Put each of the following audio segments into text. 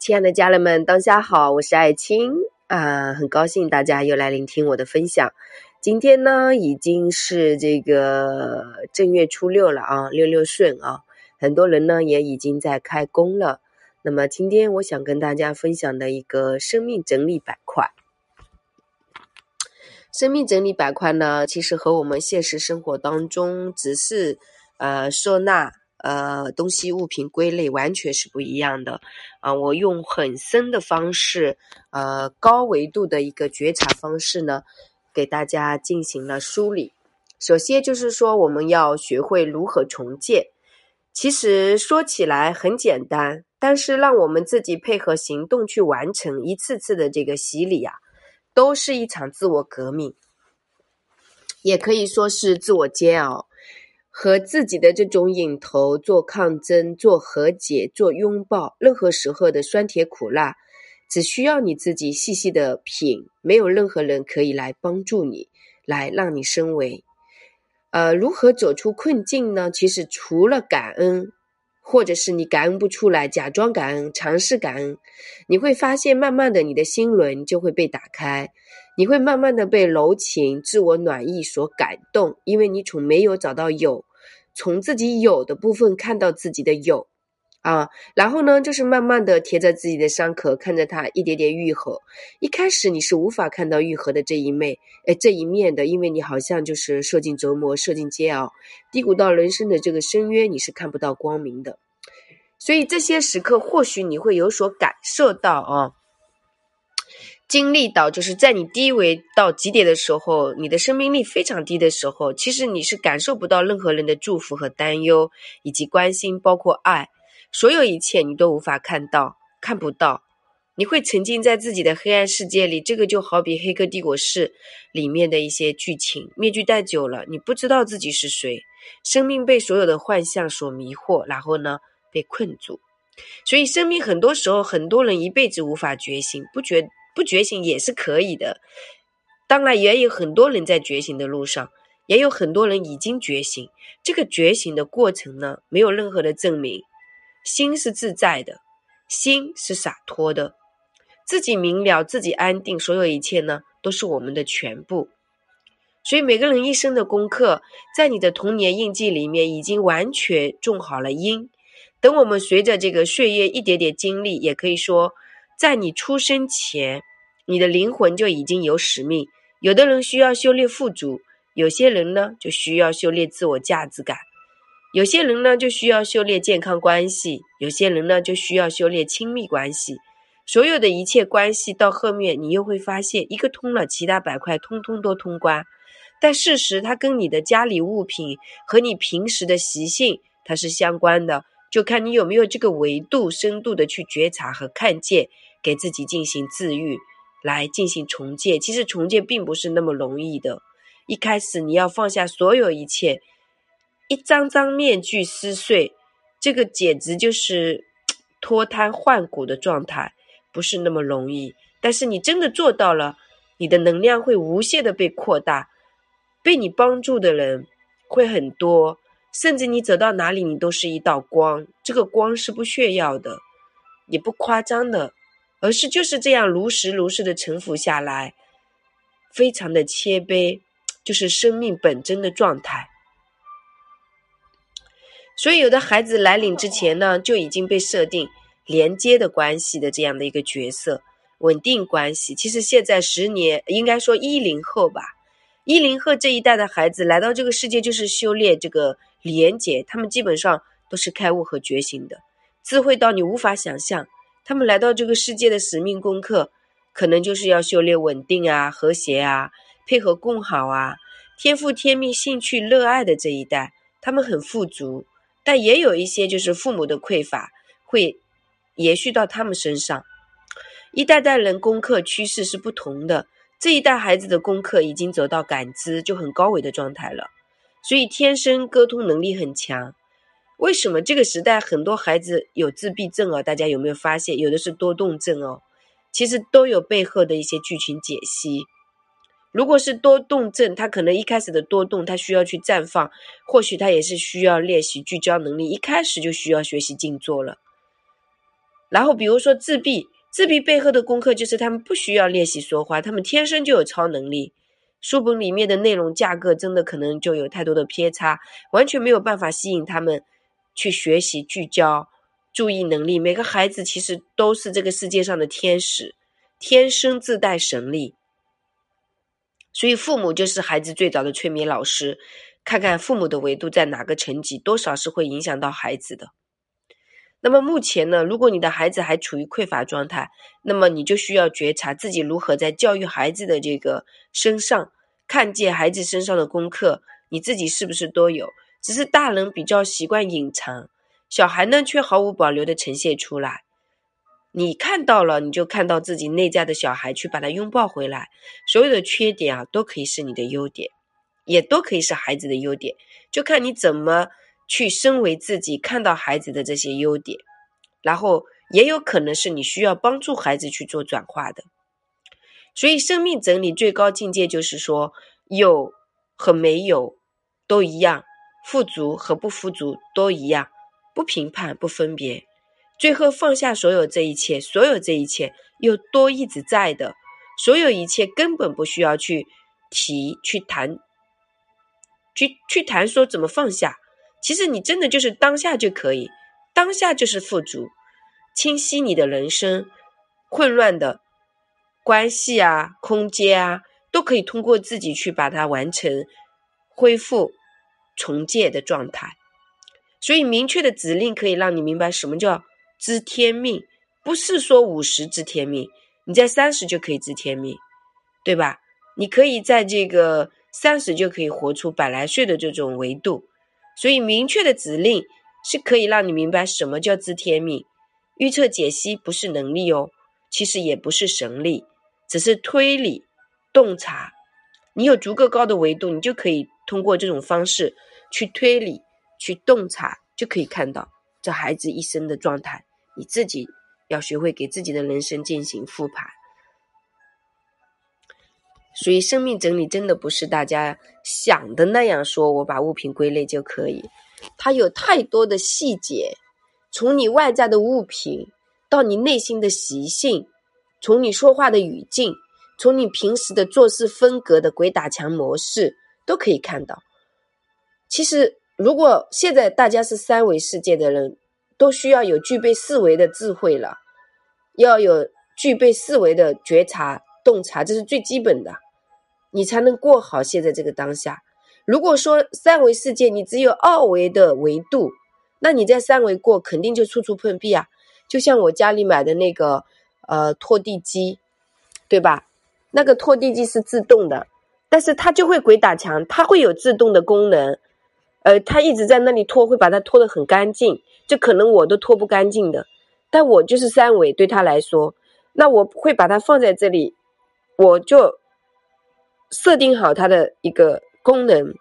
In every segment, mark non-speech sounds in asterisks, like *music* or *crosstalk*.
亲爱的家人们，当下好，我是爱青啊，很高兴大家又来聆听我的分享。今天呢，已经是这个正月初六了啊，六六顺啊，很多人呢也已经在开工了。那么今天我想跟大家分享的一个生命整理板块，生命整理板块呢，其实和我们现实生活当中只是呃收纳。呃，东西物品归类完全是不一样的啊！我用很深的方式，呃，高维度的一个觉察方式呢，给大家进行了梳理。首先就是说，我们要学会如何重建。其实说起来很简单，但是让我们自己配合行动去完成一次次的这个洗礼啊，都是一场自我革命，也可以说是自我煎熬。和自己的这种瘾头做抗争、做和解、做拥抱，任何时候的酸甜苦辣，只需要你自己细细的品，没有任何人可以来帮助你，来让你升维。呃，如何走出困境呢？其实除了感恩，或者是你感恩不出来，假装感恩，尝试感恩，你会发现，慢慢的，你的心轮就会被打开。你会慢慢的被柔情、自我暖意所感动，因为你从没有找到有，从自己有的部分看到自己的有，啊，然后呢，就是慢慢的贴在自己的伤口，看着它一点点愈合。一开始你是无法看到愈合的这一面，哎，这一面的，因为你好像就是受尽折磨、受尽煎熬，低谷到人生的这个深渊，你是看不到光明的。所以这些时刻，或许你会有所感受到啊。经历到，就是在你低维到极点的时候，你的生命力非常低的时候，其实你是感受不到任何人的祝福和担忧，以及关心，包括爱，所有一切你都无法看到，看不到。你会沉浸在自己的黑暗世界里，这个就好比《黑客帝国》式里面的一些剧情，面具戴久了，你不知道自己是谁，生命被所有的幻象所迷惑，然后呢，被困住。所以，生命很多时候，很多人一辈子无法觉醒，不觉。不觉醒也是可以的，当然也有很多人在觉醒的路上，也有很多人已经觉醒。这个觉醒的过程呢，没有任何的证明。心是自在的，心是洒脱的，自己明了，自己安定，所有一切呢，都是我们的全部。所以每个人一生的功课，在你的童年印记里面已经完全种好了因。等我们随着这个岁月一点点经历，也可以说。在你出生前，你的灵魂就已经有使命。有的人需要修炼富足，有些人呢就需要修炼自我价值感，有些人呢就需要修炼健康关系，有些人呢就需要修炼亲密关系。所有的一切关系到后面，你又会发现一个通了，其他板块通通都通关。但事实它跟你的家里物品和你平时的习性它是相关的，就看你有没有这个维度深度的去觉察和看见。给自己进行自愈，来进行重建。其实重建并不是那么容易的。一开始你要放下所有一切，一张张面具撕碎，这个简直就是 *tsk* 脱胎换骨的状态，不是那么容易。但是你真的做到了，你的能量会无限的被扩大，被你帮助的人会很多，甚至你走到哪里，你都是一道光。这个光是不炫耀的，也不夸张的。而是就是这样如实如实的臣服下来，非常的谦卑，就是生命本真的状态。所以，有的孩子来临之前呢，就已经被设定连接的关系的这样的一个角色，稳定关系。其实现在十年，应该说一零后吧，一零后这一代的孩子来到这个世界，就是修炼这个连接，他们基本上都是开悟和觉醒的，智慧到你无法想象。他们来到这个世界的使命功课，可能就是要修炼稳定啊、和谐啊、配合共好啊、天赋天命、兴趣热爱的这一代，他们很富足，但也有一些就是父母的匮乏会延续到他们身上。一代代人功课趋势是不同的，这一代孩子的功课已经走到感知就很高维的状态了，所以天生沟通能力很强。为什么这个时代很多孩子有自闭症哦？大家有没有发现，有的是多动症哦？其实都有背后的一些剧情解析。如果是多动症，他可能一开始的多动，他需要去绽放，或许他也是需要练习聚焦能力，一开始就需要学习静坐了。然后比如说自闭，自闭背后的功课就是他们不需要练习说话，他们天生就有超能力。书本里面的内容架构真的可能就有太多的偏差，完全没有办法吸引他们去学习、聚焦、注意能力。每个孩子其实都是这个世界上的天使，天生自带神力。所以父母就是孩子最早的催眠老师，看看父母的维度在哪个层级，多少是会影响到孩子的。那么目前呢，如果你的孩子还处于匮乏状态，那么你就需要觉察自己如何在教育孩子的这个身上看见孩子身上的功课，你自己是不是都有？只是大人比较习惯隐藏，小孩呢却毫无保留的呈现出来。你看到了，你就看到自己内在的小孩，去把他拥抱回来。所有的缺点啊，都可以是你的优点，也都可以是孩子的优点，就看你怎么。去身为自己看到孩子的这些优点，然后也有可能是你需要帮助孩子去做转化的。所以，生命整理最高境界就是说，有和没有都一样，富足和不富足都一样，不评判，不分别，最后放下所有这一切，所有这一切又都一直在的，所有一切根本不需要去提、去谈、去去谈说怎么放下。其实你真的就是当下就可以，当下就是富足，清晰你的人生，混乱的关系啊、空间啊，都可以通过自己去把它完成、恢复、重建的状态。所以，明确的指令可以让你明白什么叫知天命，不是说五十知天命，你在三十就可以知天命，对吧？你可以在这个三十就可以活出百来岁的这种维度。所以，明确的指令是可以让你明白什么叫知天命。预测解析不是能力哦，其实也不是神力，只是推理、洞察。你有足够高的维度，你就可以通过这种方式去推理、去洞察，就可以看到这孩子一生的状态。你自己要学会给自己的人生进行复盘。所以，生命整理真的不是大家想的那样，说我把物品归类就可以。它有太多的细节，从你外在的物品，到你内心的习性，从你说话的语境，从你平时的做事风格的鬼打墙模式，都可以看到。其实，如果现在大家是三维世界的人，都需要有具备四维的智慧了，要有具备四维的觉察。洞察这是最基本的，你才能过好现在这个当下。如果说三维世界你只有二维的维度，那你在三维过肯定就处处碰壁啊。就像我家里买的那个呃拖地机，对吧？那个拖地机是自动的，但是它就会鬼打墙，它会有自动的功能，呃，他一直在那里拖，会把它拖得很干净，这可能我都拖不干净的。但我就是三维，对他来说，那我会把它放在这里。我就设定好它的一个功能，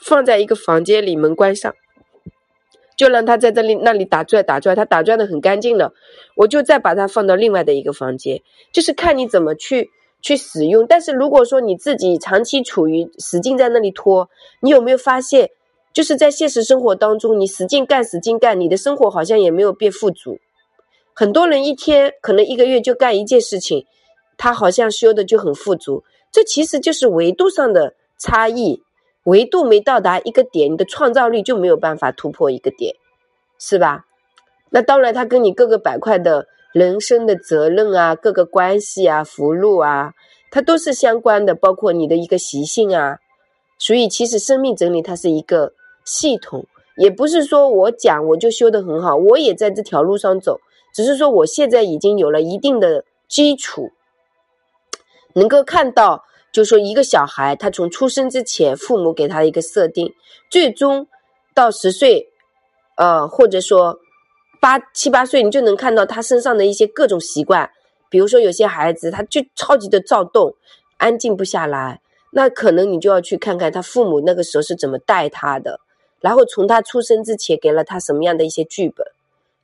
放在一个房间里，门关上，就让它在这里那里打转打转，它打转的很干净了。我就再把它放到另外的一个房间，就是看你怎么去去使用。但是如果说你自己长期处于使劲在那里拖，你有没有发现，就是在现实生活当中，你使劲干使劲干，你的生活好像也没有变富足。很多人一天可能一个月就干一件事情。他好像修的就很富足，这其实就是维度上的差异，维度没到达一个点，你的创造力就没有办法突破一个点，是吧？那当然，它跟你各个板块的人生的责任啊、各个关系啊、福禄啊，它都是相关的，包括你的一个习性啊。所以，其实生命整理它是一个系统，也不是说我讲我就修的很好，我也在这条路上走，只是说我现在已经有了一定的基础。能够看到，就是说，一个小孩，他从出生之前，父母给他一个设定，最终到十岁，呃，或者说八七八岁，你就能看到他身上的一些各种习惯。比如说，有些孩子他就超级的躁动，安静不下来，那可能你就要去看看他父母那个时候是怎么带他的，然后从他出生之前给了他什么样的一些剧本。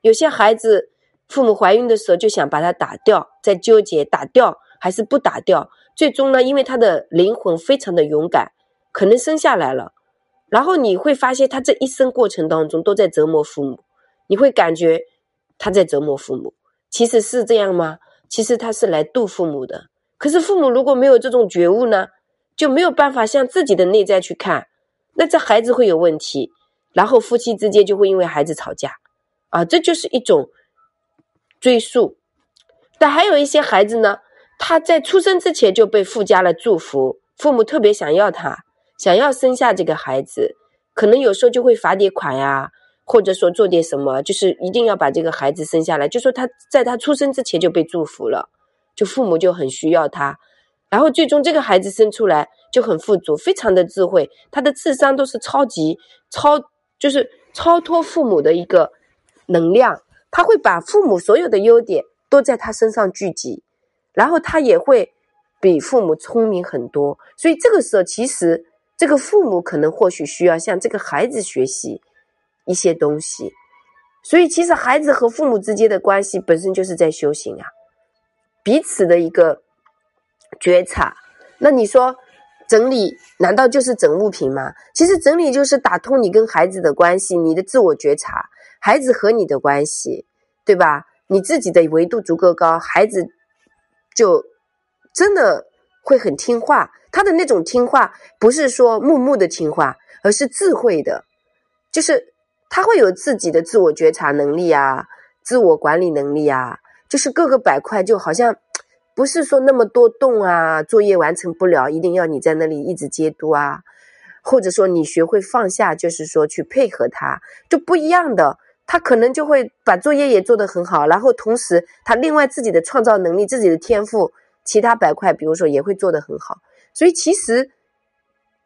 有些孩子父母怀孕的时候就想把他打掉，在纠结打掉。还是不打掉，最终呢，因为他的灵魂非常的勇敢，可能生下来了，然后你会发现他这一生过程当中都在折磨父母，你会感觉他在折磨父母，其实是这样吗？其实他是来度父母的。可是父母如果没有这种觉悟呢，就没有办法向自己的内在去看，那这孩子会有问题，然后夫妻之间就会因为孩子吵架，啊，这就是一种追溯。但还有一些孩子呢，他在出生之前就被附加了祝福，父母特别想要他，想要生下这个孩子，可能有时候就会罚点款呀，或者说做点什么，就是一定要把这个孩子生下来，就说他在他出生之前就被祝福了。就父母就很需要他，然后最终这个孩子生出来就很富足，非常的智慧，他的智商都是超级超，就是超脱父母的一个能量，他会把父母所有的优点都在他身上聚集，然后他也会比父母聪明很多，所以这个时候其实这个父母可能或许需要向这个孩子学习一些东西，所以其实孩子和父母之间的关系本身就是在修行啊。彼此的一个觉察，那你说整理难道就是整物品吗？其实整理就是打通你跟孩子的关系，你的自我觉察，孩子和你的关系，对吧？你自己的维度足够高，孩子就真的会很听话。他的那种听话不是说木木的听话，而是智慧的，就是他会有自己的自我觉察能力啊，自我管理能力啊。就是各个板块就好像不是说那么多动啊，作业完成不了，一定要你在那里一直监督啊，或者说你学会放下，就是说去配合他，就不一样的。他可能就会把作业也做得很好，然后同时他另外自己的创造能力、自己的天赋，其他板块比如说也会做得很好。所以其实，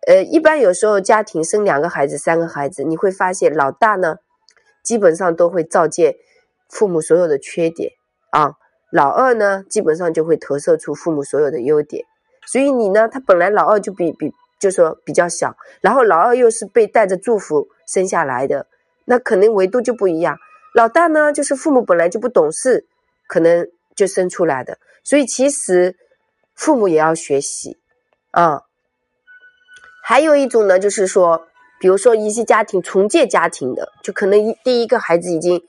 呃，一般有时候家庭生两个孩子、三个孩子，你会发现老大呢，基本上都会照见父母所有的缺点。啊，老二呢，基本上就会投射出父母所有的优点，所以你呢，他本来老二就比比，就说比较小，然后老二又是被带着祝福生下来的，那可能维度就不一样。老大呢，就是父母本来就不懂事，可能就生出来的，所以其实父母也要学习啊。还有一种呢，就是说，比如说一些家庭重建家庭的，就可能第一个孩子已经。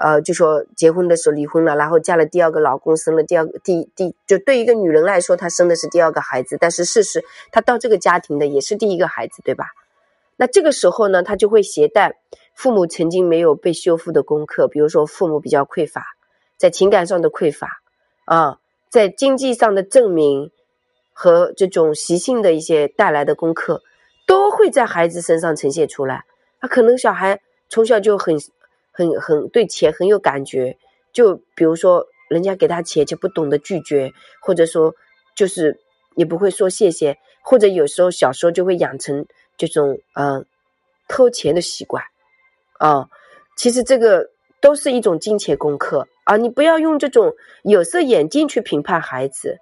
呃，就说结婚的时候离婚了，然后嫁了第二个老公，生了第二个第第，就对一个女人来说，她生的是第二个孩子，但是事实她到这个家庭的也是第一个孩子，对吧？那这个时候呢，她就会携带父母曾经没有被修复的功课，比如说父母比较匮乏，在情感上的匮乏啊，在经济上的证明和这种习性的一些带来的功课，都会在孩子身上呈现出来。他可能小孩从小就很。很很对钱很有感觉，就比如说人家给他钱就不懂得拒绝，或者说就是也不会说谢谢，或者有时候小时候就会养成这种嗯偷钱的习惯啊。其实这个都是一种金钱功课啊，你不要用这种有色眼镜去评判孩子。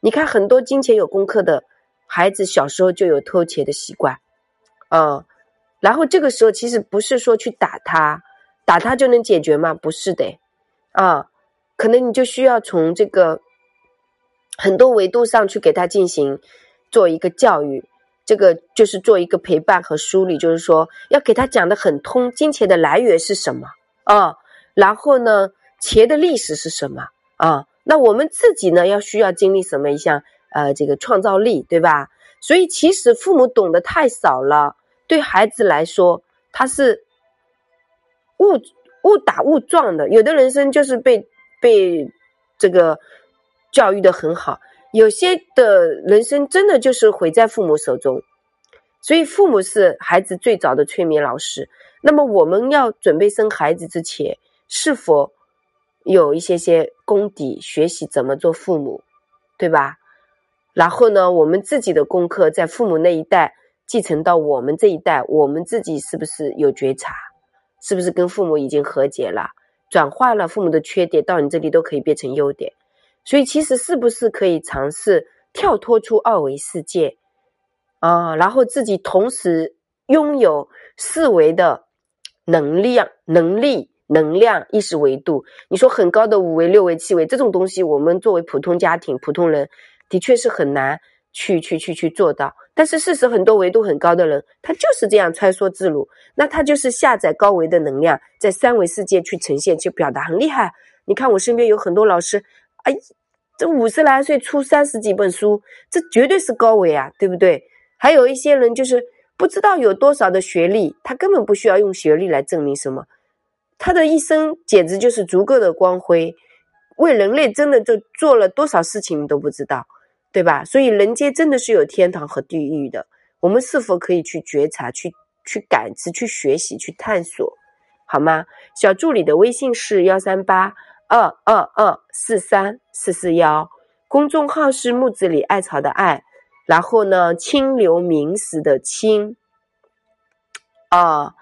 你看很多金钱有功课的孩子，小时候就有偷钱的习惯啊，然后这个时候其实不是说去打他。打他就能解决吗？不是的，啊，可能你就需要从这个很多维度上去给他进行做一个教育，这个就是做一个陪伴和梳理，就是说要给他讲的很通，金钱的来源是什么啊？然后呢，钱的历史是什么啊？那我们自己呢，要需要经历什么一项呃这个创造力，对吧？所以其实父母懂得太少了，对孩子来说，他是。误误打误撞的，有的人生就是被被这个教育的很好，有些的人生真的就是毁在父母手中。所以父母是孩子最早的催眠老师。那么我们要准备生孩子之前，是否有一些些功底，学习怎么做父母，对吧？然后呢，我们自己的功课在父母那一代继承到我们这一代，我们自己是不是有觉察？是不是跟父母已经和解了，转化了父母的缺点到你这里都可以变成优点？所以其实是不是可以尝试跳脱出二维世界啊，然后自己同时拥有四维的能量、能力、能量、意识维度？你说很高的五维、六维、七维这种东西，我们作为普通家庭、普通人，的确是很难去去去去做到。但是事实，很多维度很高的人，他就是这样穿梭自如。那他就是下载高维的能量，在三维世界去呈现、去表达，很厉害。你看我身边有很多老师，哎，这五十来岁出三十几本书，这绝对是高维啊，对不对？还有一些人就是不知道有多少的学历，他根本不需要用学历来证明什么，他的一生简直就是足够的光辉，为人类真的就做了多少事情都不知道，对吧？所以人间真的是有天堂和地狱的，我们是否可以去觉察、去去感知、去学习、去探索，好吗？小助理的微信是幺三八二二二四三四四幺，公众号是木子李艾草的艾。然后呢，清流明时的清，哦，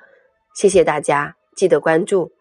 谢谢大家，记得关注。